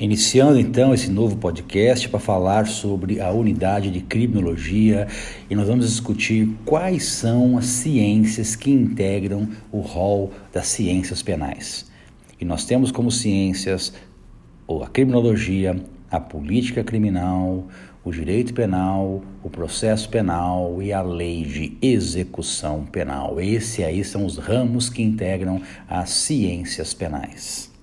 Iniciando então esse novo podcast para falar sobre a unidade de criminologia e nós vamos discutir quais são as ciências que integram o rol das ciências penais. E nós temos como ciências a criminologia, a política criminal, o direito penal, o processo penal e a lei de execução penal. Esses aí são os ramos que integram as ciências penais.